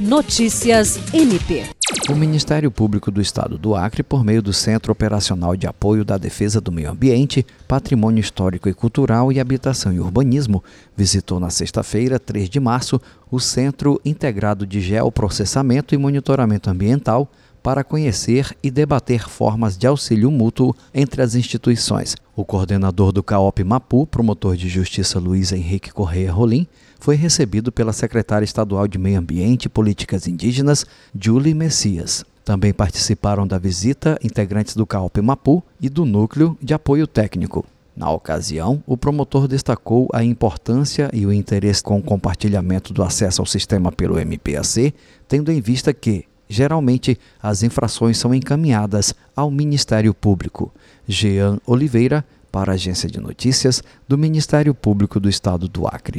Notícias MP. O Ministério Público do Estado do Acre, por meio do Centro Operacional de Apoio da Defesa do Meio Ambiente, Patrimônio Histórico e Cultural e Habitação e Urbanismo, visitou na sexta-feira, 3 de março, o Centro Integrado de Geoprocessamento e Monitoramento Ambiental para conhecer e debater formas de auxílio mútuo entre as instituições. O coordenador do CAOP Mapu, promotor de justiça Luiz Henrique Correia Rolim, foi recebido pela secretária estadual de Meio Ambiente e Políticas Indígenas, Julie Messias. Também participaram da visita integrantes do CAOP Mapu e do Núcleo de Apoio Técnico. Na ocasião, o promotor destacou a importância e o interesse com o compartilhamento do acesso ao sistema pelo MPAC, tendo em vista que, geralmente, as infrações são encaminhadas ao Ministério Público. Jean Oliveira, para a Agência de Notícias do Ministério Público do Estado do Acre.